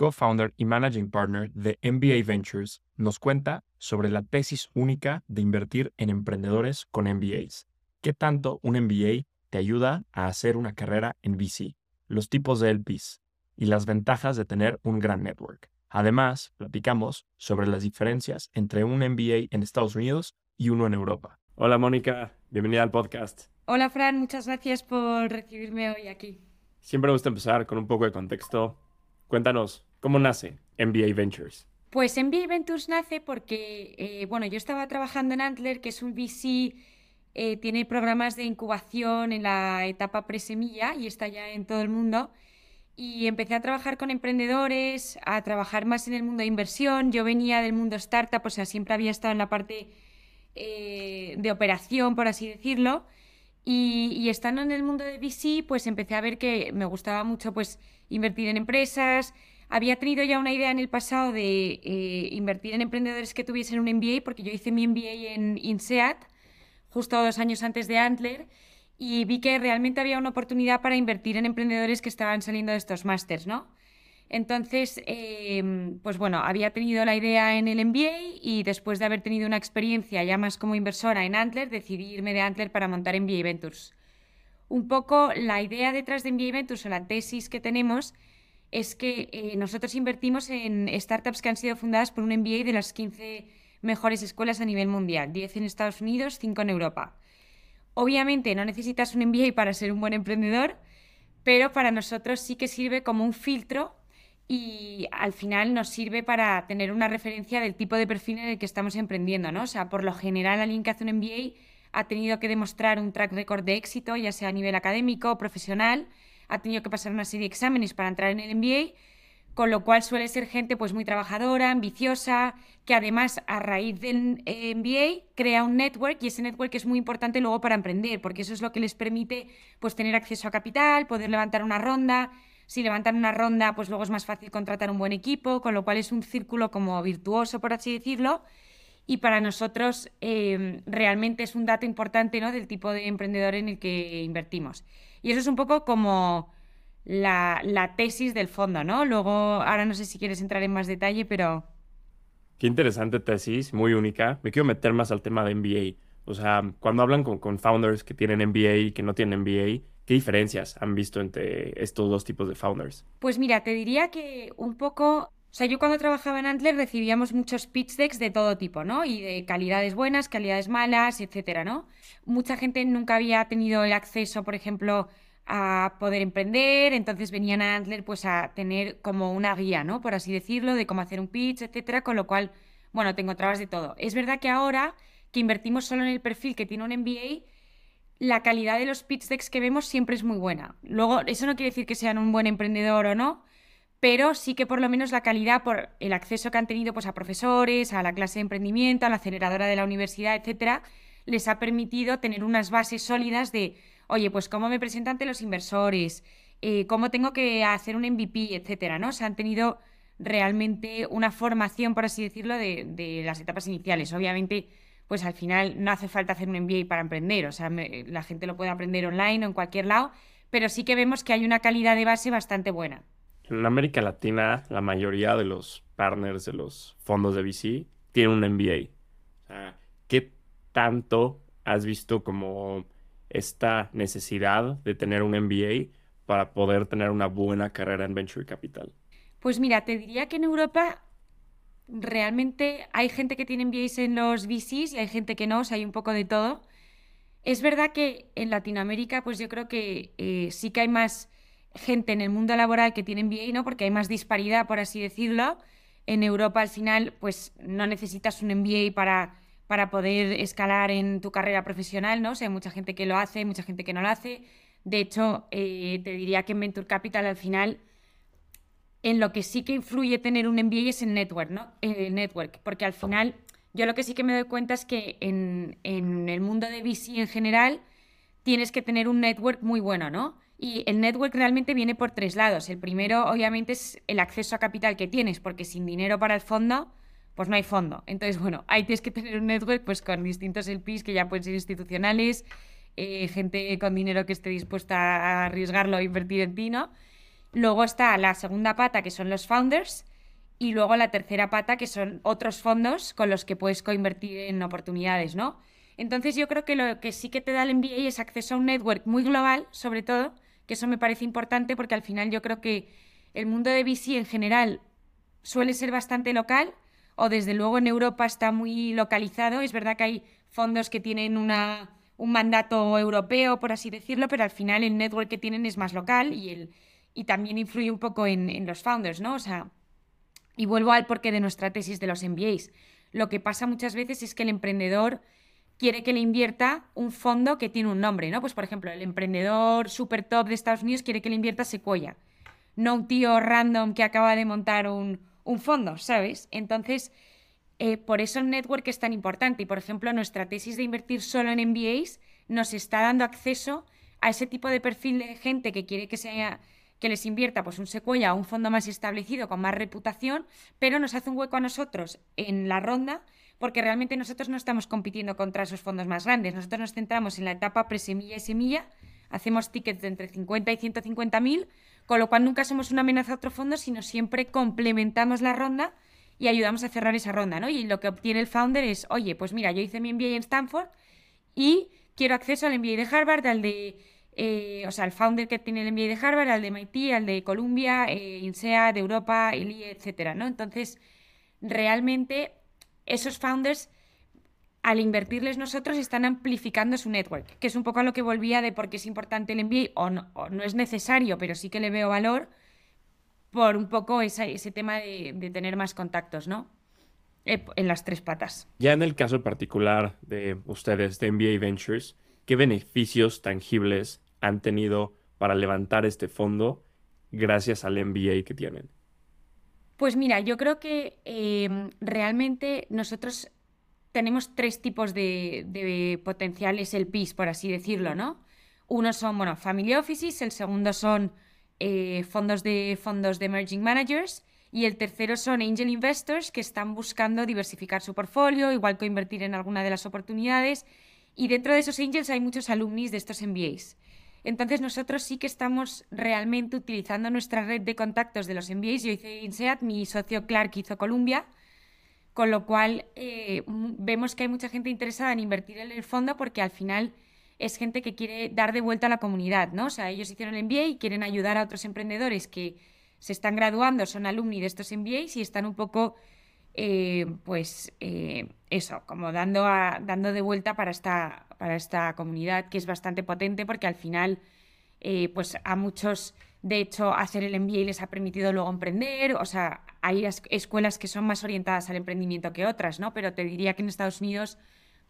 co-founder y managing partner de MBA Ventures, nos cuenta sobre la tesis única de invertir en emprendedores con MBAs. ¿Qué tanto un MBA te ayuda a hacer una carrera en VC? Los tipos de LPs y las ventajas de tener un gran network. Además, platicamos sobre las diferencias entre un MBA en Estados Unidos y uno en Europa. Hola Mónica, bienvenida al podcast. Hola Fran, muchas gracias por recibirme hoy aquí. Siempre me gusta empezar con un poco de contexto. Cuéntanos, ¿Cómo nace MBA Ventures? Pues MBA Ventures nace porque, eh, bueno, yo estaba trabajando en Antler, que es un VC, eh, tiene programas de incubación en la etapa presemilla y está ya en todo el mundo. Y empecé a trabajar con emprendedores, a trabajar más en el mundo de inversión. Yo venía del mundo startup, o sea, siempre había estado en la parte eh, de operación, por así decirlo. Y, y, estando en el mundo de VC, pues empecé a ver que me gustaba mucho pues invertir en empresas, había tenido ya una idea en el pasado de eh, invertir en emprendedores que tuviesen un MBA, porque yo hice mi MBA en INSEAD, justo dos años antes de Antler, y vi que realmente había una oportunidad para invertir en emprendedores que estaban saliendo de estos másters, ¿no? Entonces, em, pues bueno, había tenido la idea en el MBA y después de haber tenido una experiencia ya más como inversora en Antler, decidí irme de Antler para montar MBA Ventures. Un poco la idea detrás de MBA Ventures o la tesis que tenemos es que eh, nosotros invertimos en startups que han sido fundadas por un MBA de las 15 mejores escuelas a nivel mundial, 10 en Estados Unidos, 5 en Europa. Obviamente no necesitas un MBA para ser un buen emprendedor, pero para nosotros sí que sirve como un filtro y al final nos sirve para tener una referencia del tipo de perfil en el que estamos emprendiendo, ¿no? O sea, por lo general alguien que hace un MBA ha tenido que demostrar un track record de éxito, ya sea a nivel académico o profesional, ha tenido que pasar una serie de exámenes para entrar en el MBA, con lo cual suele ser gente pues muy trabajadora, ambiciosa, que además a raíz del eh, MBA crea un network y ese network es muy importante luego para emprender, porque eso es lo que les permite pues tener acceso a capital, poder levantar una ronda, si levantan una ronda, pues luego es más fácil contratar un buen equipo, con lo cual es un círculo como virtuoso, por así decirlo. Y para nosotros eh, realmente es un dato importante ¿no? del tipo de emprendedor en el que invertimos. Y eso es un poco como la, tesis del fondo, ¿no? Luego, ahora no sé si quieres entrar en más detalle, pero... Qué interesante tesis, muy única. Me quiero meter más al tema de MBA. O sea, cuando hablan con, con founders que tienen MBA y que no tienen MBA, ¿qué diferencias han visto entre estos dos tipos de founders? Pues mira, te diría que un poco o sea, yo cuando trabajaba en Antler recibíamos muchos pitch decks de todo tipo, ¿no? Y de calidades buenas, calidades malas, etcétera, ¿no? Mucha gente nunca había tenido el acceso, por ejemplo, a poder emprender, entonces venían a Antler pues a tener como una guía, ¿no? Por así decirlo, de cómo hacer un pitch, etcétera, con lo cual, bueno, tengo trabas de todo. Es verdad que ahora que invertimos solo en el perfil que tiene un MBA, la calidad de los pitch decks que vemos siempre es muy buena. Luego, eso no quiere decir que sean un buen emprendedor o no, pero sí que por lo menos la calidad por el acceso que han tenido pues, a profesores, a la clase de emprendimiento, a la aceleradora de la universidad, etcétera, les ha permitido tener unas bases sólidas de, oye, pues cómo me presentan ante los inversores, eh, cómo tengo que hacer un MVP, etcétera, ¿no? Se han tenido realmente una formación, por así decirlo, de, las etapas iniciales. Obviamente, pues al final no hace falta hacer un MBA para emprender, o sea, la gente lo puede aprender online o en cualquier lado, pero sí que vemos que hay una calidad de base bastante buena. En América Latina, la mayoría de los partners de los fondos de VC tienen un MBA. O sea, ¿qué tanto has visto como esta necesidad de tener un MBA para poder tener una buena carrera en Venture Capital? Pues mira, te diría que en Europa realmente hay gente que tiene MBAs en los VCs y hay gente que no, o sea, hay un poco de todo. Es verdad que en Latinoamérica, pues yo creo que eh, sí que hay más gente en el mundo laboral que tiene MBA, ¿no? Porque hay más disparidad, por así decirlo. En Europa, al final, pues no necesitas un MBA para, para poder escalar en tu carrera profesional, ¿no? O sea, hay mucha gente que lo hace, mucha gente que no lo hace. De hecho, eh, te diría que en Venture Capital, al final, en lo que sí que influye tener un MBA es en network, ¿no? El network, porque al final yo lo que sí que me doy cuenta es que en, en el mundo de VC en general tienes que tener un network muy bueno, ¿no? Y el network realmente viene por tres lados. El primero, obviamente, es el acceso a capital que tienes, porque sin dinero para el fondo, pues no hay fondo. Entonces, bueno, ahí tienes que tener un network pues con distintos LPs que ya pueden ser institucionales, eh, gente con dinero que esté dispuesta a arriesgarlo a invertir en ti, ¿no? Luego está la segunda pata, que son los founders, y luego la tercera pata, que son otros fondos con los que puedes coinvertir en oportunidades, ¿no? Entonces yo creo que lo que sí que te da el MBA es acceso a un network muy global, sobre todo, que eso me parece importante porque al final yo creo que el mundo de VC en general suele ser bastante local o desde luego en Europa está muy localizado. Es verdad que hay fondos que tienen una, un mandato europeo, por así decirlo, pero al final el network que tienen es más local y, el, y también influye un poco en, en los founders, ¿no? O sea, y vuelvo al porqué de nuestra tesis de los MBAs. Lo que pasa muchas veces es que el emprendedor quiere que le invierta un fondo que tiene un nombre, ¿no? Pues por ejemplo, el emprendedor super top de Estados Unidos quiere que le invierta Sequoia, no un tío random que acaba de montar un, fondo, ¿sabes? Entonces, eh, por eso el network es tan importante y por ejemplo, nuestra tesis de invertir solo en MBAs nos está dando acceso a ese tipo de perfil de gente que quiere que que les invierta pues un Sequoia o un fondo más establecido con más reputación, pero nos hace un hueco a nosotros en la ronda porque realmente nosotros no estamos compitiendo contra esos fondos más grandes. Nosotros nos centramos en la etapa presemilla y semilla, hacemos tickets de entre 50 y 150 mil, con lo cual nunca somos una amenaza a otro fondo, sino siempre complementamos la ronda y ayudamos a cerrar esa ronda, ¿no? Y lo que obtiene el founder es, oye, pues mira, yo hice mi MBA en Stanford y quiero acceso al MBA de Harvard, al de, eh, o sea, al founder que tiene el MBA de Harvard, al de MIT, al de Columbia, eh, INSEAD, de Europa, el IE, etcétera, ¿no? Entonces, realmente esos founders, al invertirles nosotros, están amplificando su network, que es un poco a lo que volvía de por qué es importante el MBA, o no, es necesario, pero sí que le veo valor por un poco ese, tema de, tener más contactos, ¿no? En las tres patas. Ya en el caso particular de ustedes, de MBA Ventures, ¿qué beneficios tangibles han tenido para levantar este fondo gracias al MBA que tienen? Pues mira, yo creo que em, realmente nosotros tenemos tres tipos de, potenciales LPs, por así decirlo, ¿no? Uno son, bueno, family offices, el segundo son eh, fondos, de, fondos de emerging managers y el tercero son angel investors que están buscando diversificar su portfolio, igual que invertir en alguna de las oportunidades. Y dentro de esos angels hay muchos alumnis de estos MBAs. Entonces nosotros sí que estamos realmente utilizando nuestra red de contactos de los MBAs. Yo hice INSEAD, mi socio Clark hizo Columbia, con lo cual eh, vemos que hay mucha gente interesada en invertir en el fondo porque al final es gente que quiere dar de vuelta a la comunidad, ¿no? O sea, ellos hicieron el MBA y quieren ayudar a otros emprendedores que se están graduando, son alumni de estos MBAs y están un poco, eh, pues, eh, eso, como dando, dando de vuelta para esta, para esta comunidad que es bastante potente porque al final, eh, pues a muchos, de hecho, hacer el MBA les ha permitido luego emprender, o sea, hay escuelas que son más orientadas al emprendimiento que otras, ¿no? Pero te diría que en Estados Unidos,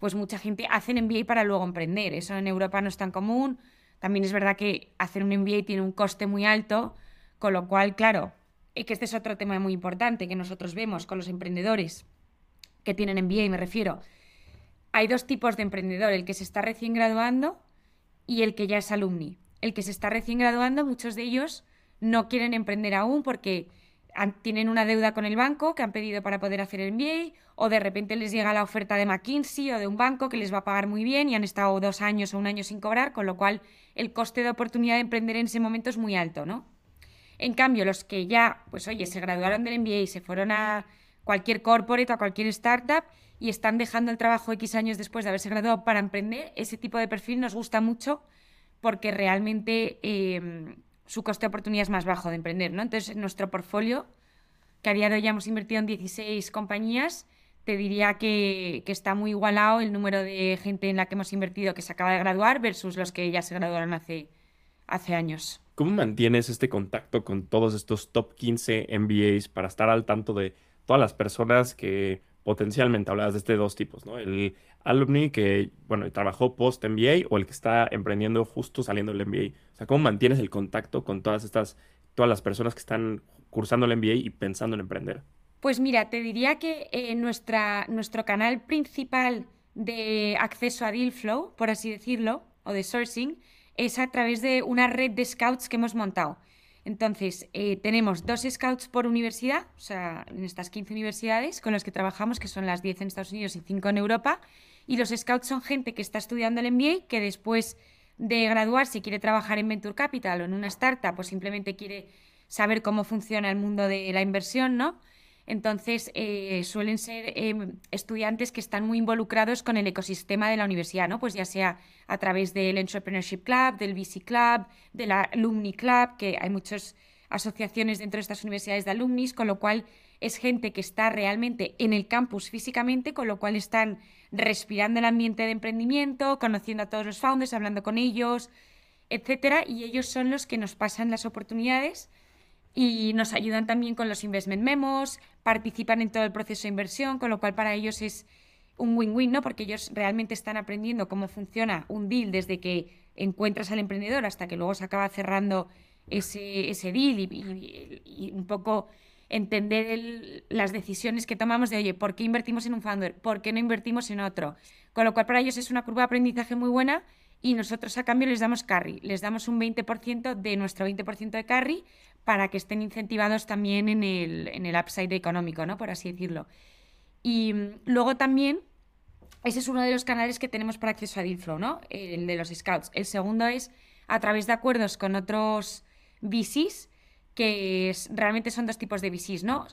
pues mucha gente hace un MBA para luego emprender, eso en Europa no es tan común, también es verdad que hacer un MBA tiene un coste muy alto, con lo cual, claro, y que este es otro tema muy importante que nosotros vemos con los emprendedores que tienen MBA, me refiero. Hay dos tipos de emprendedor, el que se está recién graduando y el que ya es alumni. El que se está recién graduando, muchos de ellos no quieren emprender aún porque tienen una deuda con el banco que han pedido para poder hacer el MBA o de repente les llega la oferta de McKinsey o de un banco que les va a pagar muy bien y han estado dos años o un año sin cobrar, con lo cual el coste de oportunidad de emprender en ese momento es muy alto, ¿no? En cambio, los que ya, pues oye, se graduaron del MBA y se fueron a cualquier corporate o a cualquier startup y están dejando el trabajo X años después de haberse graduado para emprender, ese tipo de perfil nos gusta mucho porque realmente em, su coste de oportunidad es más bajo de emprender. ¿no? Entonces, nuestro portfolio, que a día de hoy ya hemos invertido en 16 compañías, te diría que, que, está muy igualado el número de gente en la que hemos invertido que se acaba de graduar versus los que ya se graduaron hace, hace años. ¿Cómo mantienes este contacto con todos estos top 15 MBAs para estar al tanto de todas las personas que potencialmente hablabas de este dos tipos, ¿no? El alumni que, bueno, trabajó post MBA o el que está emprendiendo justo saliendo del MBA. O sea, ¿cómo mantienes el contacto con todas estas todas las personas que están cursando el MBA y pensando en emprender? Pues mira, te diría que eh, nuestra, nuestro canal principal de acceso a Dealflow, por así decirlo, o de sourcing, es a través de una red de scouts que hemos montado. Entonces, eh, tenemos dos scouts por universidad, o sea, en estas 15 universidades con las que trabajamos, que son las 10 en Estados Unidos y 5 en Europa. Y los scouts son gente que está estudiando el MBA, que después de graduarse quiere trabajar en Venture Capital o en una startup, pues simplemente quiere saber cómo funciona el mundo de la inversión, ¿no? Entonces, eh, suelen ser em, estudiantes que están muy involucrados con el ecosistema de la universidad, ¿no? Pues ya sea a través del Entrepreneurship Club, del VC Club, de la Alumni Club, que hay muchas asociaciones dentro de estas universidades de alumnis, con lo cual es gente que está realmente en el campus físicamente, con lo cual están respirando el ambiente de emprendimiento, conociendo a todos los founders, hablando con ellos, etcétera, y ellos son los que nos pasan las oportunidades y nos ayudan también con los investment memos, participan en todo el proceso de inversión, con lo cual para ellos es un win-win, ¿no? Porque ellos realmente están aprendiendo cómo funciona un deal desde que encuentras al emprendedor hasta que luego se acaba cerrando ese, ese deal y, un poco entender las decisiones que tomamos de, oye, ¿por qué invertimos en un founder? ¿Por qué no invertimos en otro? Con lo cual para ellos es una curva de aprendizaje muy buena y nosotros a cambio les damos carry, les damos un 20% de nuestro 20% de carry para que estén incentivados también en el, en el upside económico, ¿no? Por así decirlo. Y mm, luego también, ese es uno de los canales que tenemos para acceso a Dealflow, ¿no? El de los scouts. El segundo es a través de acuerdos con otros VCs, que realmente son dos tipos de VCs, ¿no?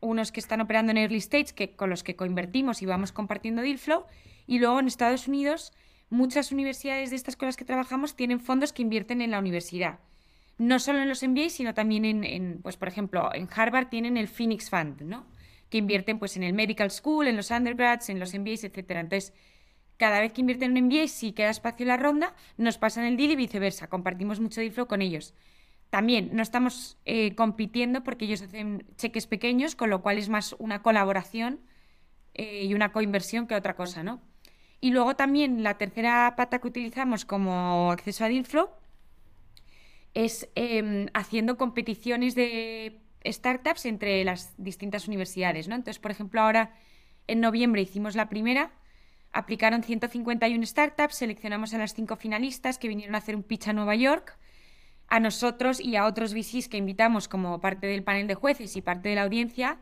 Unos que están operando en early stage, que, con los que coinvertimos y vamos compartiendo Dealflow, y luego en Estados Unidos muchas universidades de estas cosas que trabajamos tienen fondos que invierten en la universidad no solo en los MBA, sino también en, pues por ejemplo, en Harvard tienen el Phoenix Fund, ¿no? Que invierten pues en el Medical School, en los undergrads, en los MBAs, etcétera. Entonces, cada vez que invierten en un MBA, si queda espacio en la ronda, nos pasan el deal y viceversa. Compartimos mucho deal con ellos. También no estamos eh, compitiendo porque ellos hacen cheques pequeños, con lo cual es más una colaboración eh, y una coinversión que otra cosa, ¿no? Y luego también la tercera pata que utilizamos como acceso a deal es em, haciendo competiciones de startups entre las distintas universidades, ¿no? Entonces, por ejemplo, ahora en noviembre hicimos la primera, aplicaron 151 startups, seleccionamos a las cinco finalistas que vinieron a hacer un pitch a Nueva York, a nosotros y a otros VCs que invitamos como parte del panel de jueces y parte de la audiencia.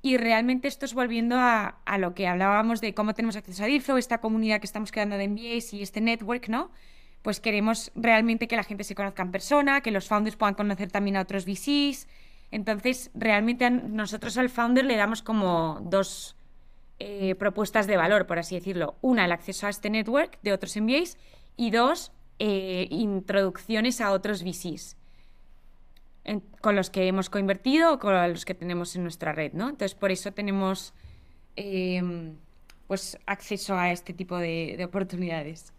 Y realmente esto es volviendo a, a lo que hablábamos de cómo tenemos acceso a DealFlow, esta comunidad que estamos creando de MBAs y este network, ¿no? Pues queremos realmente que la gente se conozca en persona, que los founders puedan conocer también a otros VCs. Entonces, realmente nosotros al founder le damos como dos eh, propuestas de valor, por así decirlo. Una, el acceso a este network de otros MBAs y dos, eh, introducciones a otros VCs con los que hemos coinvertido o con los que tenemos en nuestra red, ¿no? Entonces, por eso tenemos eh, pues acceso a este tipo de oportunidades.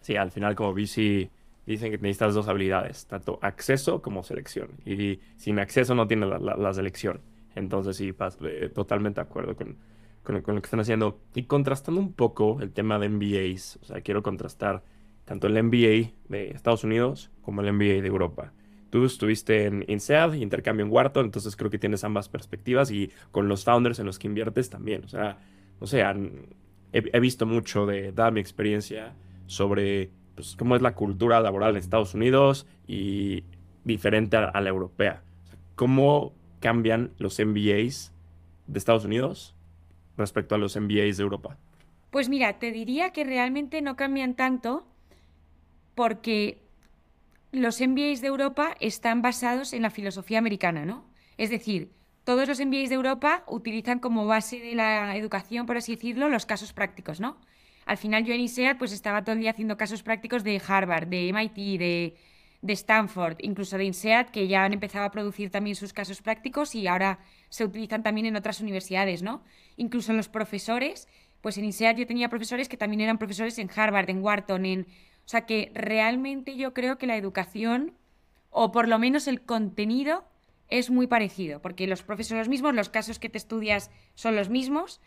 Sí, al final como VC dicen que necesitas dos habilidades, tanto acceso como selección. Y sin acceso no tienes la, selección. Entonces sí, eh, totalmente de acuerdo con, con, lo que están haciendo. Y contrastando un poco el tema de MBAs, o sea, quiero contrastar tanto el MBA de Estados Unidos como el MBA de Europa. Tú estuviste en INSEAD, intercambio en Wharton, entonces creo que tienes ambas perspectivas y con los founders en los que inviertes también. O sea, sé, he, he, visto mucho de, dada mi experiencia, sobre pues, cómo es la cultura laboral en Estados Unidos y diferente a, la europea. ¿Cómo cambian los MBAs de Estados Unidos respecto a los MBAs de Europa? Pues mira, te diría que realmente no cambian tanto porque los MBAs de Europa están basados en la filosofía americana, ¿no? Es decir, todos los MBAs de Europa utilizan como base de la educación, por así decirlo, los casos prácticos, ¿no? Al final yo en ISEAD pues estaba todo el día haciendo casos prácticos de Harvard, de MIT, de, Stanford, incluso de INSEAD, que ya han empezado a producir también sus casos prácticos y ahora se utilizan también en otras universidades, ¿no? Incluso en los profesores, pues en INSEAD yo tenía profesores que también eran profesores en Harvard, en Wharton, en... O sea que realmente yo creo que la educación, o por lo menos el contenido, es muy parecido, porque los profesores son los mismos, los casos que te estudias son los mismos,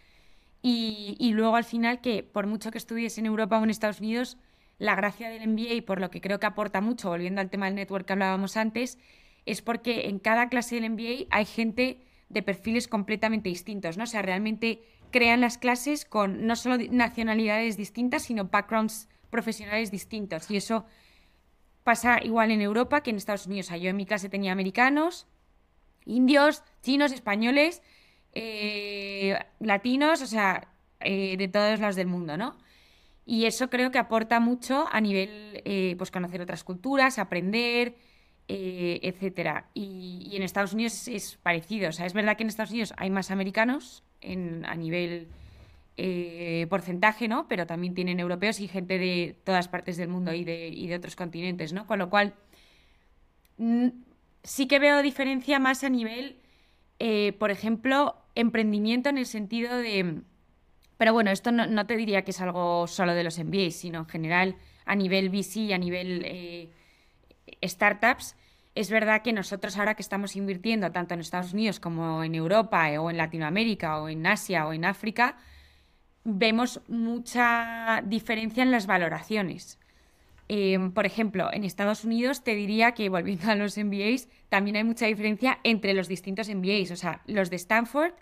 y, luego al final que por mucho que estudies en Europa o en Estados Unidos, la gracia del MBA, por lo que creo que aporta mucho, volviendo al tema del network que hablábamos antes, es porque en cada clase del MBA hay gente de perfiles completamente distintos, ¿no? O sea, realmente crean las clases con no solo nacionalidades distintas, sino backgrounds profesionales distintos. Y eso pasa igual en Europa que en Estados Unidos. O yo en mi clase tenía americanos, indios, chinos, españoles, eh, latinos, o sea, eh, de todos lados del mundo, ¿no? Y eso creo que aporta mucho a nivel, eh, pues conocer otras culturas, aprender, etcétera. Y, en Estados Unidos es, parecido. O sea, es verdad que en Estados Unidos hay más americanos en, a nivel porcentaje, ¿no? Pero también tienen europeos y gente de todas partes del mundo y de, y de otros continentes, ¿no? Con lo cual, sí que veo diferencia más a nivel, por ejemplo, emprendimiento en el sentido de pero bueno, esto no, te diría que es algo solo de los MBAs, sino en general a nivel VC, a nivel eh, startups. Es verdad que nosotros ahora que estamos invirtiendo tanto en Estados Unidos como en Europa eh, o en Latinoamérica o en Asia o en África, vemos mucha diferencia en las valoraciones. Em, por ejemplo, en Estados Unidos te diría que, volviendo a los MBAs, también hay mucha diferencia entre los distintos MBAs. O sea, los de Stanford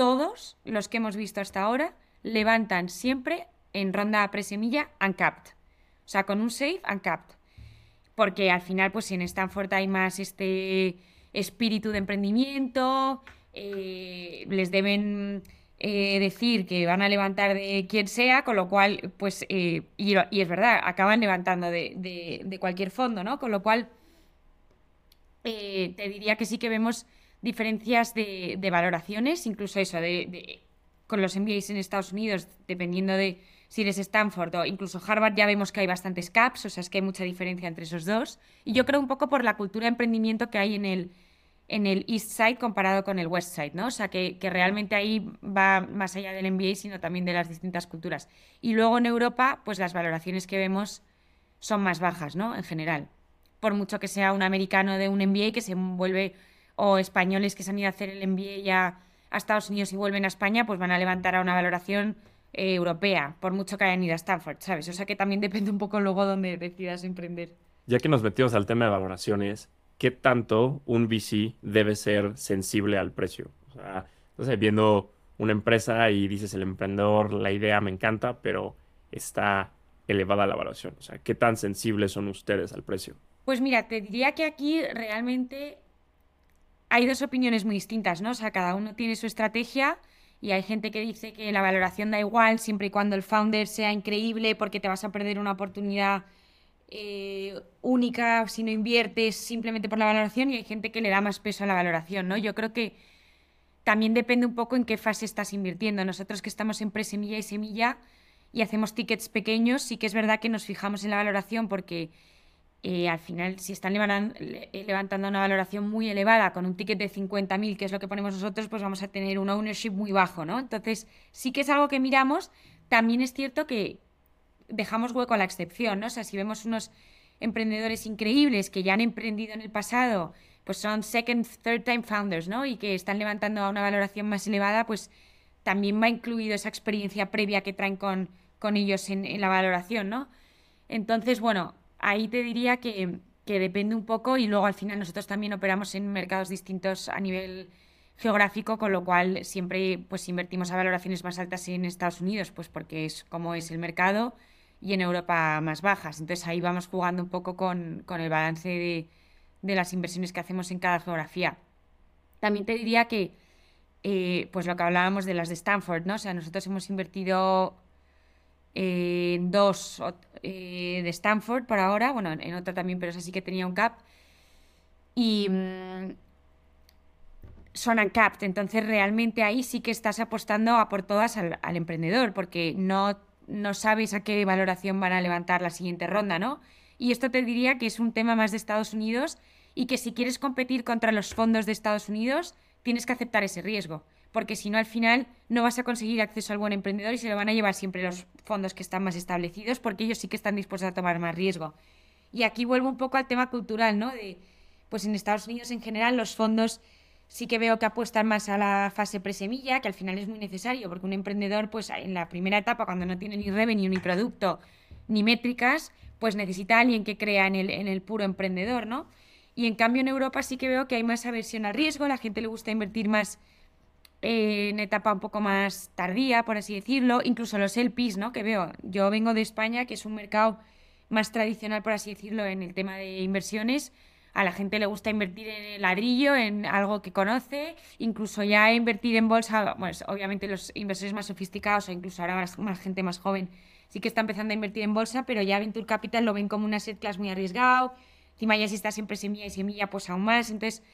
todos los que hemos visto hasta ahora levantan siempre en ronda presemilla uncapped. O sea, con un safe uncapped. Porque al final, pues en Stanford hay más este espíritu de emprendimiento, eh, les deben eh, decir que van a levantar de quien sea, con lo cual, pues, eh, y, es verdad, acaban levantando de, cualquier fondo, ¿no? Con lo cual, te diría que sí que vemos diferencias de, valoraciones, incluso eso, de, con los MBAs en Estados Unidos, dependiendo de si eres Stanford o incluso Harvard, ya vemos que hay bastantes caps, o sea, es que hay mucha diferencia entre esos dos. Y yo creo un poco por la cultura de emprendimiento que hay en el, en el East Side comparado con el West Side, ¿no? O sea, que, realmente ahí va más allá del MBA, sino también de las distintas culturas. Y luego en Europa, pues las valoraciones que vemos son más bajas, ¿no? En general. Por mucho que sea un americano de un MBA que se vuelve o españoles que se han ido a hacer el MBA ya a Estados Unidos y vuelven a España, pues van a levantar a una valoración eh, europea, por mucho que hayan ido a Stanford, ¿sabes? O sea que también depende un poco luego donde decidas emprender. Ya que nos metimos al tema de valoraciones, ¿qué tanto un VC debe ser sensible al precio? O sea, entonces viendo una empresa y dices el emprendedor, la idea me encanta, pero está elevada la valoración. O sea, ¿qué tan sensibles son ustedes al precio? Pues mira, te diría que aquí realmente hay dos opiniones muy distintas, ¿no? O sea, cada uno tiene su estrategia y hay gente que dice que la valoración da igual siempre y cuando el founder sea increíble porque te vas a perder una oportunidad eh, única si no inviertes simplemente por la valoración y hay gente que le da más peso a la valoración, ¿no? Yo creo que también depende un poco en qué fase estás invirtiendo. Nosotros que estamos en presemilla y semilla y hacemos tickets pequeños, sí que es verdad que nos fijamos en la valoración porque eh, al final, si están eh, levantando una valoración muy elevada con un ticket de 50.000, que es lo que ponemos nosotros, pues vamos a tener un ownership muy bajo, ¿no? Entonces, sí que es algo que miramos. También es cierto que dejamos hueco a la excepción, ¿no? O sea, si vemos unos emprendedores increíbles que ya han emprendido en el pasado, pues son second, third time founders, ¿no? Y que están levantando a una valoración más elevada, pues también va incluido esa experiencia previa que traen con, con ellos en, en la valoración, ¿no? Entonces, bueno, ahí te diría que, depende un poco y luego al final nosotros también operamos en mercados distintos a nivel geográfico, con lo cual siempre pues invertimos a valoraciones más altas en Estados Unidos, pues porque es como es el mercado, y en Europa más bajas. Entonces ahí vamos jugando un poco con, el balance de, las inversiones que hacemos en cada geografía. También te diría que, eh, pues lo que hablábamos de las de Stanford, ¿no? O sea, nosotros hemos invertido en dos eh, de Stanford por ahora, bueno, en otra también, pero esa sí que tenía un cap. Y mm, son uncapped, entonces realmente ahí sí que estás apostando a por todas al, emprendedor, porque no, no sabes a qué valoración van a levantar la siguiente ronda, ¿no? Y esto te diría que es un tema más de Estados Unidos y que si quieres competir contra los fondos de Estados Unidos, tienes que aceptar ese riesgo porque si no al final no vas a conseguir acceso al buen emprendedor y se lo van a llevar siempre los fondos que están más establecidos porque ellos sí que están dispuestos a tomar más riesgo. Y aquí vuelvo un poco al tema cultural, ¿no? De, pues en Estados Unidos en general los fondos sí que veo que apuestan más a la fase presemilla, que al final es muy necesario, porque un emprendedor, pues en la primera etapa, cuando no tiene ni revenue, ni producto, ni métricas, pues necesita alguien que crea en el, en el puro emprendedor, ¿no? Y en cambio en Europa sí que veo que hay más aversión al riesgo, la gente le gusta invertir más en etapa un poco más tardía, por así decirlo, incluso los LPs, ¿no? Que veo, yo vengo de España, que es un mercado más tradicional, por así decirlo, en el tema de inversiones. A la gente le gusta invertir en ladrillo, en algo que conoce, incluso ya invertir en bolsa, pues obviamente los inversores más sofisticados o incluso ahora más, gente más joven sí que está empezando a invertir en bolsa, pero ya Venture Capital lo ven como una asset class muy arriesgado, encima ya si está siempre semilla y semilla, pues aún más, entonces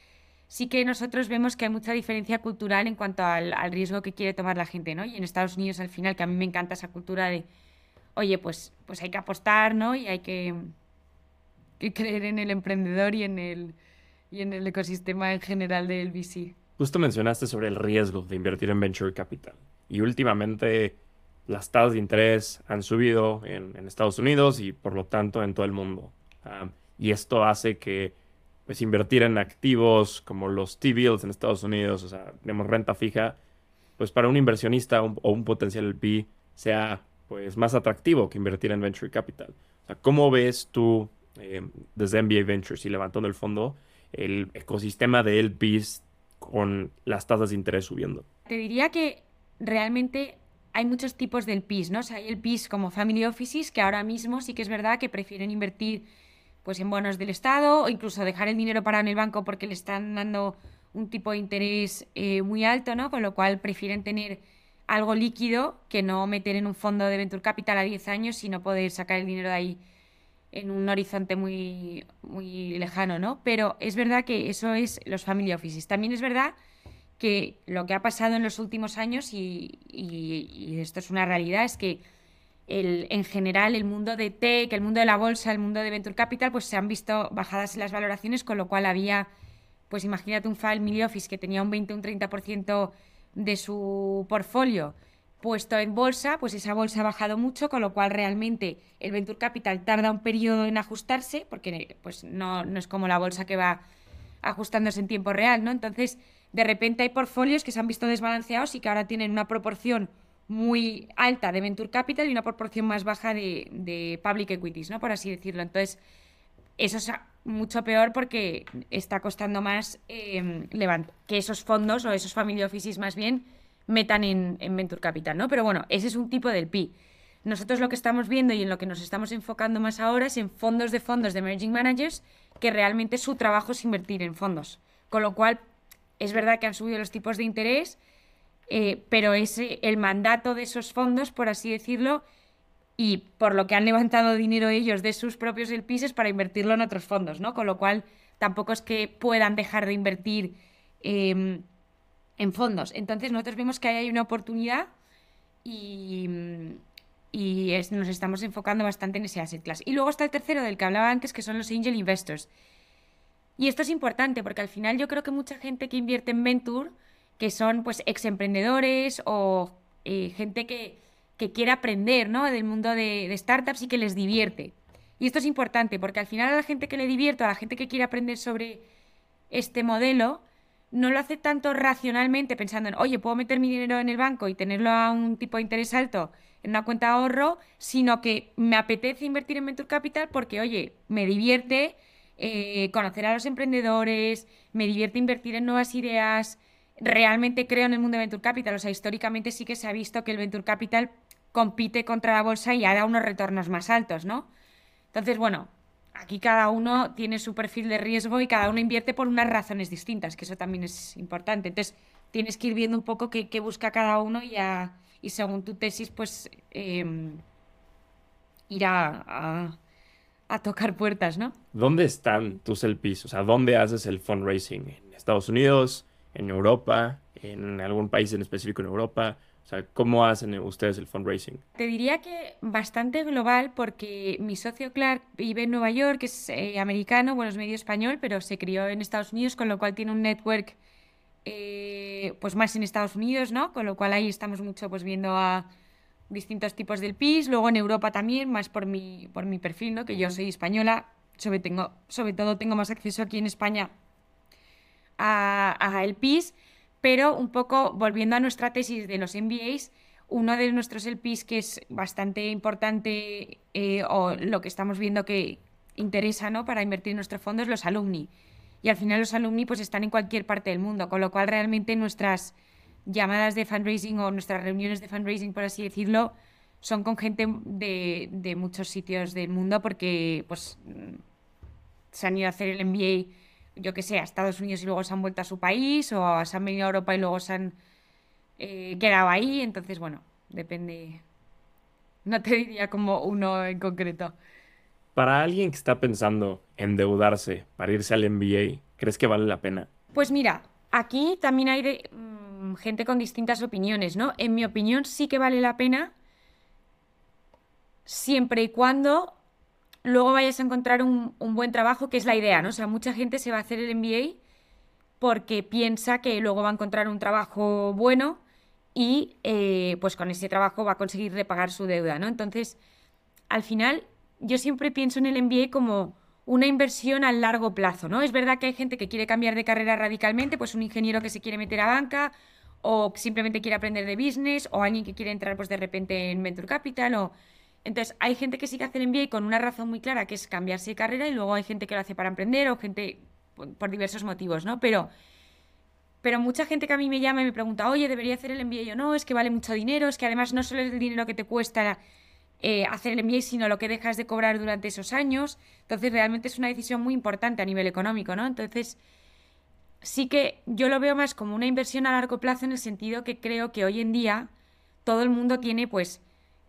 sí que nosotros vemos que hay mucha diferencia cultural en cuanto al, al, riesgo que quiere tomar la gente, ¿no? Y en Estados Unidos al final, que a mí me encanta esa cultura de oye, pues, pues hay que apostar, ¿no? Y hay que, creer en el emprendedor y en el, y en el ecosistema en general del VC. Justo mencionaste sobre el riesgo de invertir en venture capital. Y últimamente las tasas de interés han subido en, Estados Unidos y por lo tanto en todo el mundo. Ah, y esto hace que pues, invertir en activos como los T-bills en Estados Unidos, o sea, tenemos renta fija, pues para un inversionista o un potencial LP sea pues más atractivo que invertir en venture capital. O sea, ¿cómo ves tú eh, desde MBA Ventures y levantando el fondo el ecosistema de LPs con las tasas de interés subiendo? Te diría que realmente hay muchos tipos de LPs, ¿no? O sea, hay LPs como family offices que ahora mismo sí que es verdad que prefieren invertir pues en bonos del Estado o incluso dejar el dinero parado en el banco porque le están dando un tipo de interés eh, muy alto, ¿no? Con lo cual prefieren tener algo líquido que no meter en un fondo de Venture Capital a 10 años, sino poder sacar el dinero de ahí en un horizonte muy, muy lejano, ¿no? Pero es verdad que eso es los family offices. También es verdad que lo que ha pasado en los últimos años, y, y, esto es una realidad, es que el, en general el mundo de tech, el mundo de la bolsa, el mundo de venture capital, pues se han visto bajadas en las valoraciones, con lo cual había, pues imagínate un family office que tenía un 20 un 30% de su portfolio puesto en bolsa, pues esa bolsa ha bajado mucho, con lo cual realmente el Venture Capital tarda un periodo en ajustarse, porque pues no, no es como la bolsa que va ajustándose en tiempo real, ¿no? Entonces, de repente hay portfolios que se han visto desbalanceados y que ahora tienen una proporción muy alta de Venture Capital y una proporción más baja de, de Public Equities, ¿no? Por así decirlo. Entonces, eso es mucho peor porque está costando más eh, que esos fondos o esos family offices más bien metan en, Venture Capital, ¿no? Pero bueno, ese es un tipo del PI. Nosotros lo que estamos viendo y en lo que nos estamos enfocando más ahora es en fondos de fondos de emerging managers que realmente su trabajo es invertir en fondos. Con lo cual, es verdad que han subido los tipos de interés, eh, pero ese, el mandato de esos fondos, por así decirlo, y por lo que han levantado dinero ellos de sus propios LPs para invertirlo en otros fondos, ¿no? Con lo cual tampoco es que puedan dejar de invertir em, en fondos. Entonces nosotros vemos que ahí hay una oportunidad y, nos estamos enfocando bastante en ese asset class. Y luego está el tercero del que hablaba antes, que son los angel investors. Y esto es importante porque al final yo creo que mucha gente que invierte en Venture, que son pues ex emprendedores o eh, gente que que quiere aprender ¿no? del mundo de, startups y que les divierte. Y esto es importante porque al final a la gente que le divierte, a la gente que quiere aprender sobre este modelo, no lo hace tanto racionalmente pensando en, oye, puedo meter mi dinero en el banco y tenerlo a un tipo de interés alto en una cuenta de ahorro, sino que me apetece invertir en Venture Capital porque, oye, me divierte eh, conocer a los emprendedores, me divierte invertir en nuevas ideas, realmente creo en el mundo de Venture Capital. O sea, históricamente sí que se ha visto que el Venture Capital compite contra la bolsa y hará unos retornos más altos, ¿no? Entonces, bueno, aquí cada uno tiene su perfil de riesgo y cada uno invierte por unas razones distintas, que eso también es importante. Entonces, tienes que ir viendo un poco qué, busca cada uno y, y según tu tesis, pues eh, ir a, a, tocar puertas, ¿no? ¿Dónde están tus LPs? O sea, ¿dónde haces el fundraising? ¿En Estados Unidos? ¿En Europa? ¿En algún país en específico en Europa? O sea, ¿cómo hacen ustedes el fundraising? Te diría que bastante global porque mi socio Clark vive en Nueva York, es eh, americano, bueno, es medio español, pero se crió en Estados Unidos, con lo cual tiene un network eh, pues más en Estados Unidos, ¿no? Con lo cual ahí estamos mucho pues viendo a distintos tipos del PIS, luego en Europa también, más por mi, por mi perfil, ¿no? Que yo soy española, sobre, tengo, sobre todo tengo más acceso aquí en España a, a el PIS pero un poco volviendo a nuestra tesis de los MBAs, uno de nuestros LPs que es bastante importante eh, o lo que estamos viendo que interesa ¿no? para invertir en nuestro fondo es los alumni. y al final los alumni pues están en cualquier parte del mundo, con lo cual realmente nuestras llamadas de fundraising o nuestras reuniones de fundraising, por así decirlo, son con gente de, de muchos sitios del mundo porque pues se han ido a hacer el MBA, yo que sé, a Estados Unidos y luego se han vuelto a su país o se han venido a Europa y luego se han eh, quedado ahí. Entonces, bueno, depende. No te diría como uno en concreto. Para alguien que está pensando endeudarse para irse al MBA, ¿crees que vale la pena? Pues mira, aquí también hay de, mm, gente con distintas opiniones, ¿no? En mi opinión sí que vale la pena siempre y cuando luego vayas a encontrar un, buen trabajo, que es la idea, ¿no? O sea, mucha gente se va a hacer el MBA porque piensa que luego va a encontrar un trabajo bueno y eh, pues con ese trabajo va a conseguir repagar su deuda, ¿no? Entonces, al final, yo siempre pienso en el MBA como una inversión a largo plazo, ¿no? Es verdad que hay gente que quiere cambiar de carrera radicalmente, pues un ingeniero que se quiere meter a banca o simplemente quiere aprender de business o alguien que quiere entrar pues de repente en Venture Capital o entonces, hay gente que sí que hace el MBA con una razón muy clara, que es cambiarse de carrera, y luego hay gente que lo hace para emprender o gente por diversos motivos, ¿no? Pero, pero mucha gente que a mí me llama y me pregunta, oye, ¿debería hacer el MBA? o no, es que vale mucho dinero, es que además no solo es el dinero que te cuesta eh, hacer el MBA, sino lo que dejas de cobrar durante esos años. Entonces, realmente es una decisión muy importante a nivel económico, ¿no? Entonces, sí que yo lo veo más como una inversión a largo plazo en el sentido que creo que hoy en día todo el mundo tiene, pues,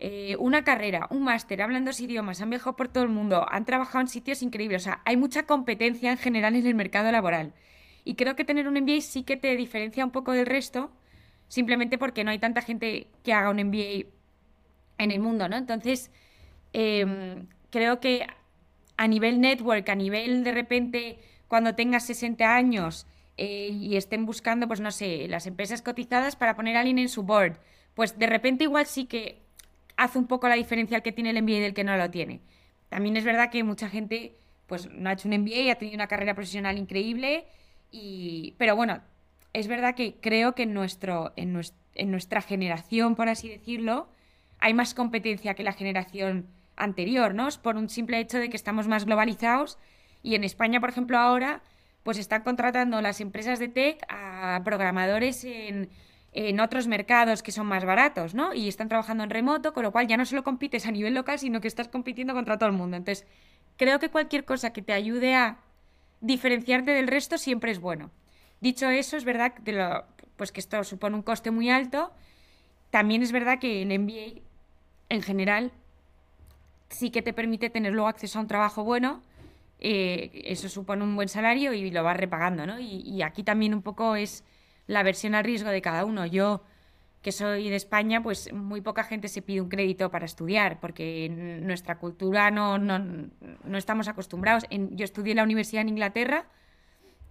eh, una carrera, un máster, hablan dos idiomas, han viajado por todo el mundo, han trabajado en sitios increíbles. O sea, hay mucha competencia en general en el mercado laboral. Y creo que tener un MBA sí que te diferencia un poco del resto, simplemente porque no hay tanta gente que haga un MBA en el mundo, ¿no? Entonces, em, creo que a nivel network, a nivel de repente, cuando tengas 60 años eh, y estén buscando, pues no sé, las empresas cotizadas para poner a alguien en su board, pues de repente igual sí que hace un poco la diferencia el que tiene el MBA del que no lo tiene. También es verdad que mucha gente pues no ha hecho un MBA y ha tenido una carrera profesional increíble, y... pero bueno, es verdad que creo que en, nuestro, en, nuestra generación, por así decirlo, hay más competencia que la generación anterior, ¿no? Por un simple hecho de que estamos más globalizados y en España, por ejemplo, ahora pues están contratando las empresas de tech a programadores en en otros mercados que son más baratos, ¿no? Y están trabajando en remoto, con lo cual ya no solo compites a nivel local, sino que estás compitiendo contra todo el mundo. Entonces, creo que cualquier cosa que te ayude a diferenciarte del resto siempre es bueno. Dicho eso, es verdad que, lo, pues que esto supone un coste muy alto. También es verdad que el MBA, en general, sí que te permite tener luego acceso a un trabajo bueno. Eh, eso supone un buen salario y lo vas repagando, ¿no? y aquí también un poco es la versión a riesgo de cada uno. Yo, que soy de España, pues muy poca gente se pide un crédito para estudiar, porque en nuestra cultura no, no, estamos acostumbrados. yo estudié en la universidad en Inglaterra,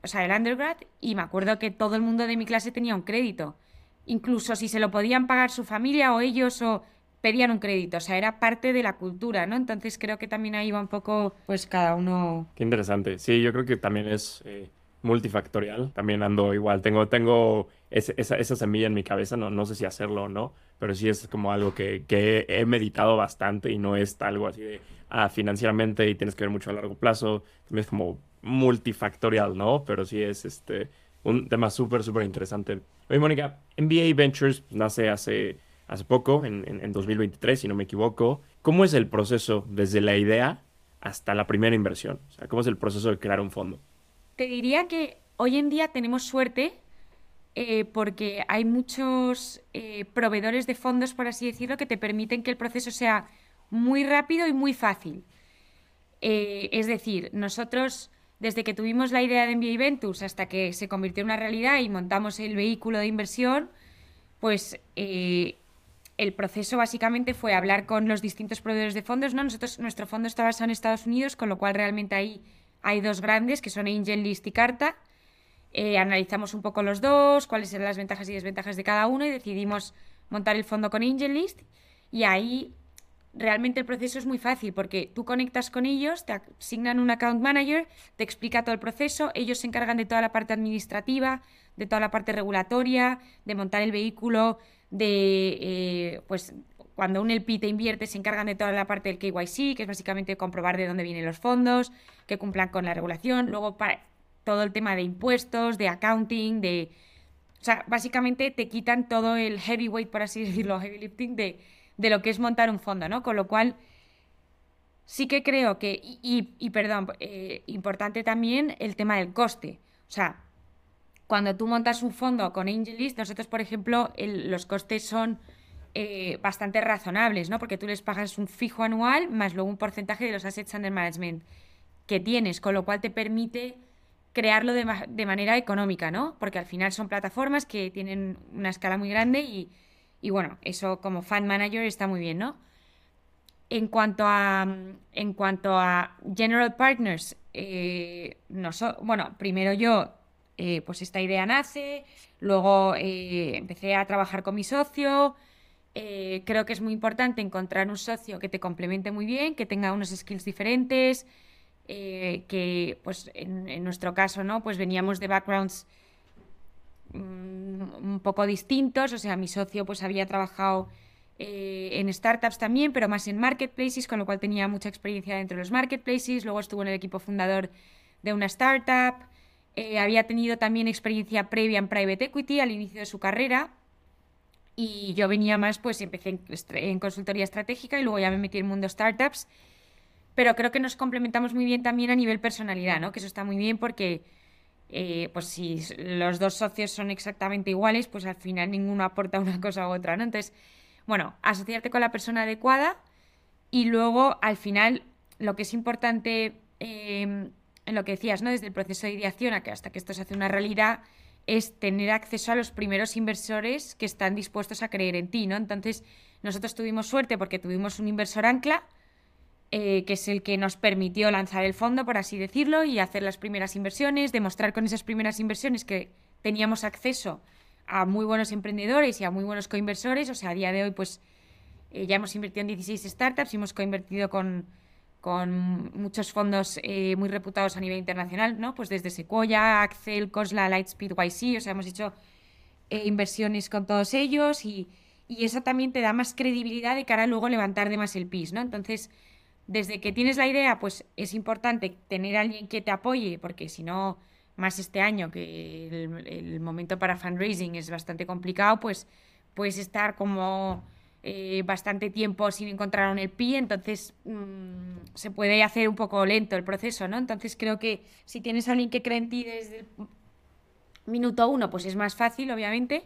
o sea, el undergrad, y me acuerdo que todo el mundo de mi clase tenía un crédito. Incluso si se lo podían pagar su familia o ellos o pedían un crédito, o sea, era parte de la cultura, ¿no? Entonces creo que también ahí va un poco, pues cada uno... Qué interesante. Sí, yo creo que también es eh, multifactorial. También ando igual, tengo, tengo esa, esa, semilla en mi cabeza, no, no sé si hacerlo o no, pero sí es como algo que, que he meditado bastante y no es algo así de, ah, financieramente y tienes que ver mucho a largo plazo. También es como multifactorial, ¿no? Pero sí es este un tema súper, súper interesante. Oye, Mónica, MBA Ventures nace hace, hace poco, en, en, en 2023, si no me equivoco. ¿Cómo es el proceso desde la idea hasta la primera inversión? O sea, ¿cómo es el proceso de crear un fondo? Te diría que hoy en día tenemos suerte eh, porque hay muchos eh, proveedores de fondos, por así decirlo, que te permiten que el proceso sea muy rápido y muy fácil. Eh, es decir, nosotros, desde que tuvimos la idea de MBA Ventures hasta que se convirtió en una realidad y montamos el vehículo de inversión, pues el proceso básicamente fue hablar con los distintos proveedores de fondos. ¿no? Nosotros, nuestro fondo está basado en Estados Unidos, con lo cual realmente ahí hay dos grandes que son AngelList y Carta. Eh, analizamos un poco los dos, cuáles eran las ventajas y desventajas de cada uno y decidimos montar el fondo con AngelList. Y ahí realmente el proceso es muy fácil porque tú conectas con ellos, te asignan un account manager, te explica todo el proceso, ellos se encargan de toda la parte administrativa, de toda la parte regulatoria, de montar el vehículo, de eh, pues cuando un LP te invierte, se encargan de toda la parte del KYC, que es básicamente comprobar de dónde vienen los fondos, que cumplan con la regulación. Luego, para todo el tema de impuestos, de accounting, de... O sea, básicamente te quitan todo el heavyweight, por así decirlo, heavy lifting de, de lo que es montar un fondo, ¿no? Con lo cual, sí que creo que, y, perdón, eh, importante también el tema del coste. O sea, cuando tú montas un fondo con AngelList, nosotros, por ejemplo, los costes son eh, bastante razonables, ¿no? Porque tú les pagas un fijo anual más luego un porcentaje de los assets under management que tienes, con lo cual te permite crearlo de, manera económica, ¿no? Porque al final son plataformas que tienen una escala muy grande y, y bueno, eso como fund manager está muy bien, ¿no? En cuanto a, en cuanto a General Partners, eh, no bueno, primero yo, eh, pues esta idea nace, luego eh, empecé a trabajar con mi socio, creo que es muy importante encontrar un socio que te complemente muy bien, que tenga unos skills diferentes, que pues en, en, nuestro caso, ¿no? Pues veníamos de backgrounds mm, un poco distintos, o sea, mi socio pues había trabajado eh, en startups también, pero más en marketplaces, con lo cual tenía mucha experiencia dentro de los marketplaces. Luego estuvo en el equipo fundador de una startup. Eh, había tenido también experiencia previa en private equity al inicio de su carrera. Y yo venía más, pues empecé en, consultoría estratégica y luego ya me metí en el mundo startups. Pero creo que nos complementamos muy bien también a nivel personalidad, ¿no? Que eso está muy bien porque, eh, pues si los dos socios son exactamente iguales, pues al final ninguno aporta una cosa u otra, ¿no? Entonces, bueno, asociarte con la persona adecuada y luego al final lo que es importante em, en lo que decías, ¿no? Desde el proceso de ideación hasta que esto se hace una realidad, es tener acceso a los primeros inversores que están dispuestos a creer en ti, ¿no? Entonces, nosotros tuvimos suerte porque tuvimos un inversor ancla, eh, que es el que nos permitió lanzar el fondo, por así decirlo, y hacer las primeras inversiones, demostrar con esas primeras inversiones que teníamos acceso a muy buenos emprendedores y a muy buenos coinversores. O sea, a día de hoy, pues eh, ya hemos invertido en 16 startups y hemos coinvertido con, con muchos fondos eh, muy reputados a nivel internacional, ¿no? Pues desde Sequoia, Axel, Cosla, Lightspeed, YC, o sea, hemos hecho eh, inversiones con todos ellos y, y, eso también te da más credibilidad de cara a luego levantar de más el PIS, ¿no? Entonces, desde que tienes la idea, pues es importante tener alguien que te apoye, porque si no más este año, que el, momento para fundraising es bastante complicado, pues puedes estar como eh, bastante tiempo sin encontrar un LP, entonces mm, se puede hacer un poco lento el proceso, ¿no? Entonces creo que si tienes a alguien que cree en ti desde el minuto uno, pues es más fácil, obviamente.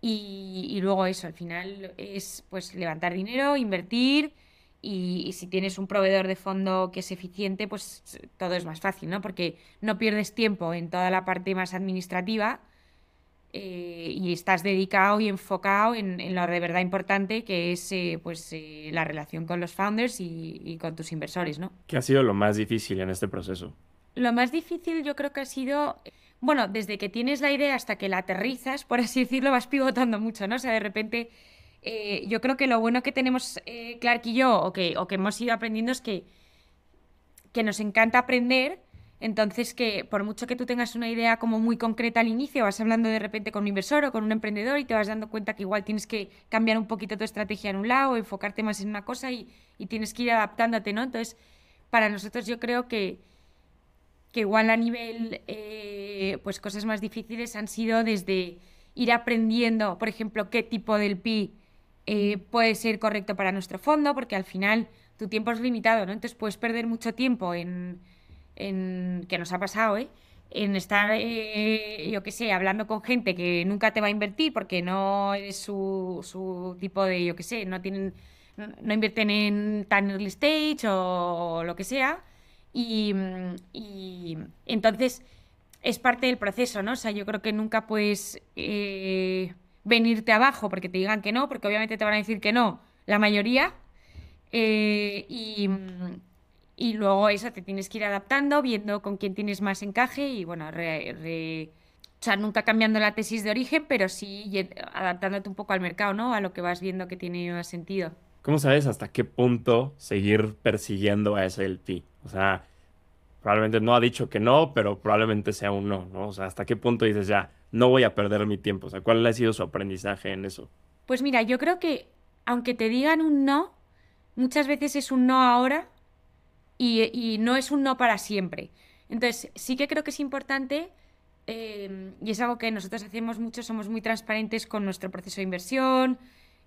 Y, y luego eso, al final es pues levantar dinero, invertir y, si tienes un proveedor de fondo que es eficiente, pues todo es más fácil, ¿no? Porque no pierdes tiempo en toda la parte más administrativa eh, y estás dedicado y enfocado en, lo de verdad importante, que es eh, pues eh, la relación con los founders y, y, con tus inversores, ¿no? ¿Qué ha sido lo más difícil en este proceso? Lo más difícil yo creo que ha sido, bueno, desde que tienes la idea hasta que la aterrizas, por así decirlo, vas pivotando mucho, ¿no? O sea, de repente eh, yo creo que lo bueno que tenemos eh, Clark y yo, o que, o que hemos ido aprendiendo, es que, que nos encanta aprender. Entonces, que por mucho que tú tengas una idea como muy concreta al inicio, vas hablando de repente con un inversor o con un emprendedor y te vas dando cuenta que igual tienes que cambiar un poquito tu estrategia en un lado, enfocarte más en una cosa y, tienes que ir adaptándote, ¿no? Entonces, para nosotros yo creo que, que igual a nivel, eh, pues cosas más difíciles han sido desde ir aprendiendo, por ejemplo, qué tipo del PI eh, puede ser correcto para nuestro fondo, porque al final tu tiempo es limitado, ¿no? Entonces puedes perder mucho tiempo en, en que nos ha pasado, ¿eh? En estar, eh, yo qué sé, hablando con gente que nunca te va a invertir porque no es su, su tipo de, yo qué sé, no tienen, no, invierten en tan early stage o, lo que sea. Y, y, entonces es parte del proceso, ¿no? O sea, yo creo que nunca puedes eh, venirte abajo porque te digan que no, porque obviamente te van a decir que no la mayoría. Eh, y, luego eso, te tienes que ir adaptando, viendo con quién tienes más encaje y bueno, o sea, nunca cambiando la tesis de origen, pero sí adaptándote un poco al mercado, ¿no? A lo que vas viendo que tiene más sentido. ¿Cómo sabes hasta qué punto seguir persiguiendo a ese LP? O sea, probablemente no ha dicho que no, pero probablemente sea un no, ¿no? O sea, hasta qué punto dices ya, no voy a perder mi tiempo. O sea, ¿cuál ha sido su aprendizaje en eso? Pues mira, yo creo que aunque te digan un no, muchas veces es un no ahora y, no es un no para siempre. Entonces, sí que creo que es importante, eh, y es algo que nosotros hacemos mucho, somos muy transparentes con nuestro proceso de inversión,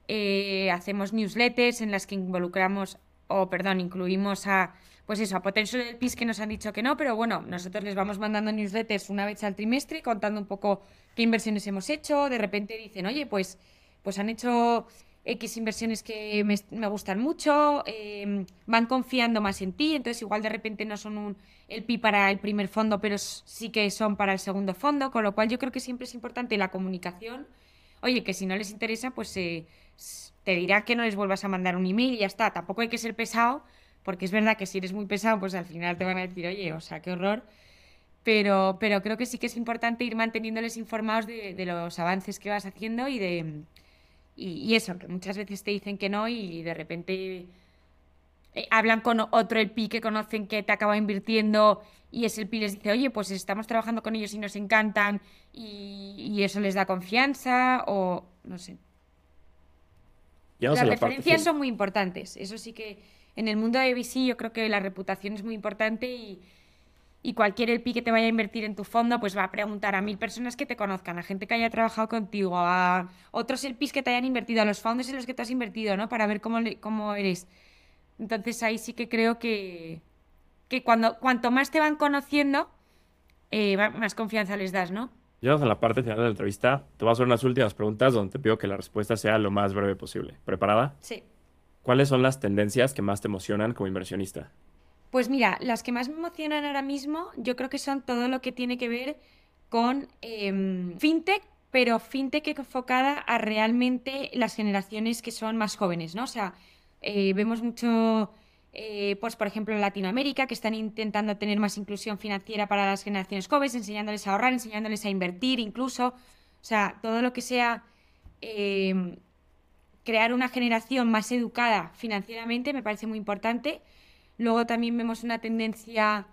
eh, hacemos newsletters en las que involucramos, o perdón, incluimos a, pues eso, a potencial del PIS que nos han dicho que no, pero bueno, nosotros les vamos mandando newsletters una vez al trimestre contando un poco qué inversiones hemos hecho, de repente dicen, oye, pues, pues han hecho X inversiones que me, gustan mucho, em, van confiando más en ti, entonces igual de repente no son un, el PI para el primer fondo, pero sí que son para el segundo fondo, con lo cual yo creo que siempre es importante la comunicación. Oye, que si no les interesa, pues eh, te dirá que no les vuelvas a mandar un email y ya está. Tampoco hay que ser pesado, porque es verdad que si eres muy pesado, pues al final te van a decir, oye, o sea, qué horror. Pero, pero creo que sí que es importante ir manteniéndoles informados de, de los avances que vas haciendo y de y, eso, que muchas veces te dicen que no y de repente eh, hablan con otro el PI que conocen que te acaba invirtiendo y ese el PI les dice, oye, pues estamos trabajando con ellos y nos encantan y, eso les da confianza o no sé. Las referencias son muy importantes. Eso sí que en el mundo de ABC yo creo que la reputación es muy importante y, y cualquier el que te vaya a invertir en tu fondo, pues va a preguntar a mil personas que te conozcan, a gente que haya trabajado contigo, a otros el que te hayan invertido, a los fondos en los que te has invertido, ¿no? Para ver cómo, cómo eres. Entonces ahí sí que creo que, que cuando, cuanto más te van conociendo, eh, más confianza les das, ¿no? Llegamos a la parte final de la entrevista. Te voy a hacer unas últimas preguntas donde te pido que la respuesta sea lo más breve posible. ¿Preparada? Sí. ¿Cuáles son las tendencias que más te emocionan como inversionista? Pues mira, las que más me emocionan ahora mismo, yo creo que son todo lo que tiene que ver con em, fintech, pero fintech enfocada a realmente las generaciones que son más jóvenes, ¿no? O sea, eh, vemos mucho, eh, pues por ejemplo en Latinoamérica, que están intentando tener más inclusión financiera para las generaciones jóvenes, enseñándoles a ahorrar, enseñándoles a invertir incluso. O sea, todo lo que sea em, crear una generación más educada financieramente me parece muy importante. Luego también vemos una tendencia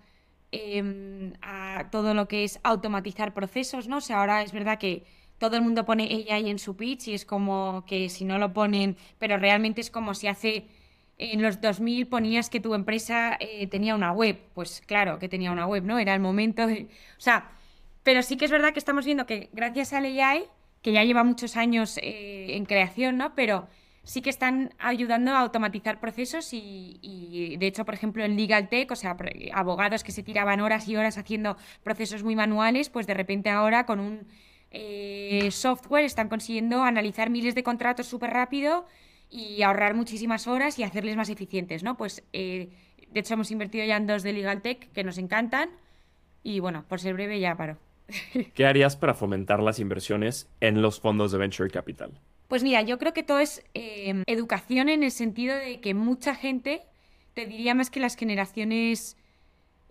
em, a todo lo que es automatizar procesos, ¿no? O sea, ahora es verdad que todo el mundo pone AI en su pitch y es como que si no lo ponen, pero realmente es como si hace en los 2000 ponías que tu empresa eh, tenía una web. Pues claro que tenía una web, ¿no? Era el momento de... O sea, pero sí que es verdad que estamos viendo que gracias al AI, que ya lleva muchos años eh, en creación, ¿no? Pero sí que están ayudando a automatizar procesos y, de hecho, por ejemplo, en Legal Tech, o sea, abogados que se tiraban horas y horas haciendo procesos muy manuales, pues de repente ahora con un eh, software están consiguiendo analizar miles de contratos súper rápido y ahorrar muchísimas horas y hacerles más eficientes, ¿no? Pues eh, de hecho hemos invertido ya en dos de Legal Tech que nos encantan y bueno, por ser breve ya paro. ¿Qué harías para fomentar las inversiones en los fondos de Venture Capital? Pues mira, yo creo que todo es em, educación en el sentido de que mucha gente, te diría más que las generaciones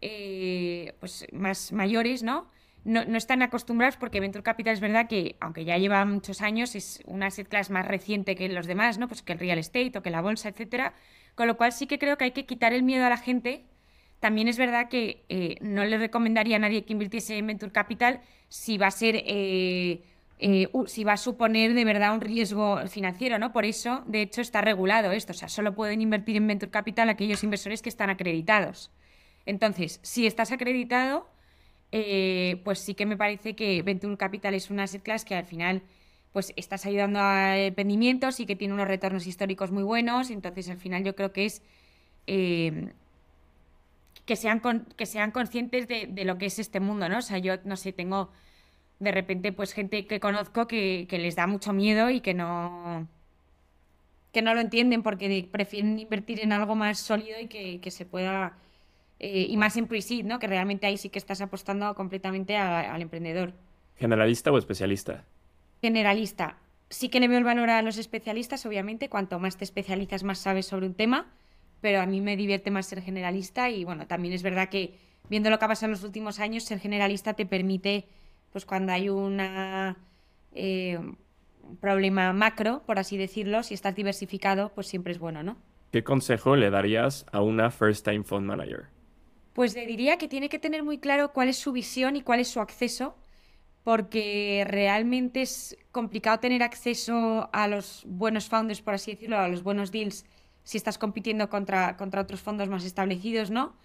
eh, pues más mayores, ¿no? ¿no? están acostumbrados porque Venture Capital es verdad que, aunque ya lleva muchos años, es una asset class más reciente que los demás, ¿no? Pues que el real estate o que la bolsa, etcétera. Con lo cual sí que creo que hay que quitar el miedo a la gente. También es verdad que eh, no le recomendaría a nadie que invirtiese en Venture Capital si va a ser eh, si va a suponer de verdad un riesgo financiero, ¿no? Por eso, de hecho, está regulado esto. O sea, solo pueden invertir en Venture Capital aquellos inversores que están acreditados. Entonces, si estás acreditado, eh, pues sí que me parece que Venture Capital es una asset class que al final pues estás ayudando a emprendimientos y que tiene unos retornos históricos muy buenos. Entonces, al final yo creo que es eh, que, sean que sean conscientes de, de, lo que es este mundo, ¿no? O sea, yo no sé, tengo de repente pues gente que conozco que, les da mucho miedo y que no que no lo entienden porque prefieren invertir en algo más sólido y que, se pueda eh, y más en pre ¿no? Que realmente ahí sí que estás apostando completamente al emprendedor. ¿Generalista o especialista? Generalista. Sí que le veo el valor a los especialistas, obviamente. Cuanto más te especializas, más sabes sobre un tema. Pero a mí me divierte más ser generalista y bueno, también es verdad que viendo lo que ha pasado en los últimos años, ser generalista te permite pues cuando hay una, eh, un problema macro, por así decirlo, si estás diversificado, pues siempre es bueno, ¿no? ¿Qué consejo le darías a una first time fund manager? Pues le diría que tiene que tener muy claro cuál es su visión y cuál es su acceso, porque realmente es complicado tener acceso a los buenos founders, por así decirlo, a los buenos deals, si estás compitiendo contra, contra otros fondos más establecidos, ¿no?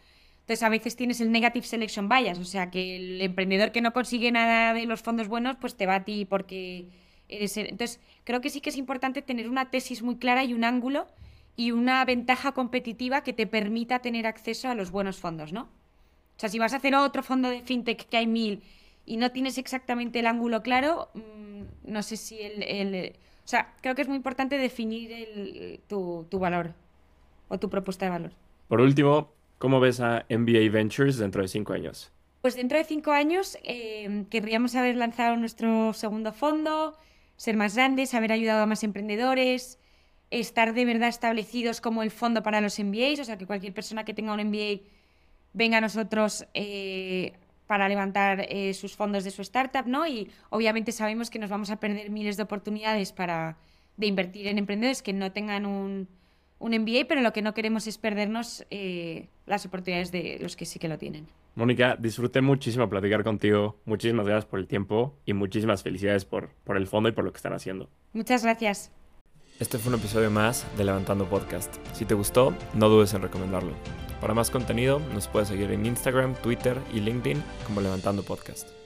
Entonces a veces tienes el negative selection bias, o sea que el emprendedor que no consigue nada de los fondos buenos, pues te va a ti porque eres... Entonces creo que sí que es importante tener una tesis muy clara y un ángulo y una ventaja competitiva que te permita tener acceso a los buenos fondos, ¿no? O sea, si vas a hacer otro fondo de fintech que hay mil y no tienes exactamente el ángulo claro, mm, no sé si el, O sea, creo que es muy importante definir tu, tu valor o tu propuesta de valor. Por último, ¿Cómo ves a MBA Ventures dentro de cinco años? Pues dentro de cinco años eh, querríamos haber lanzado nuestro segundo fondo, ser más grandes, haber ayudado a más emprendedores, estar de verdad establecidos como el fondo para los MBAs, o sea, que cualquier persona que tenga un MBA venga a nosotros eh, para levantar eh, sus fondos de su startup, ¿no? Y obviamente sabemos que nos vamos a perder miles de oportunidades para, de invertir en emprendedores que no tengan un, un MBA, pero lo que no queremos es perdernos eh, las oportunidades de los que sí que lo tienen. Mónica, disfruté muchísimo platicar contigo. Muchísimas gracias por el tiempo y muchísimas felicidades por, por el fondo y por lo que están haciendo. Muchas gracias. Este fue un episodio más de Levantando Podcast. Si te gustó, no dudes en recomendarlo. Para más contenido, nos puedes seguir en Instagram, Twitter y LinkedIn como Levantando Podcast.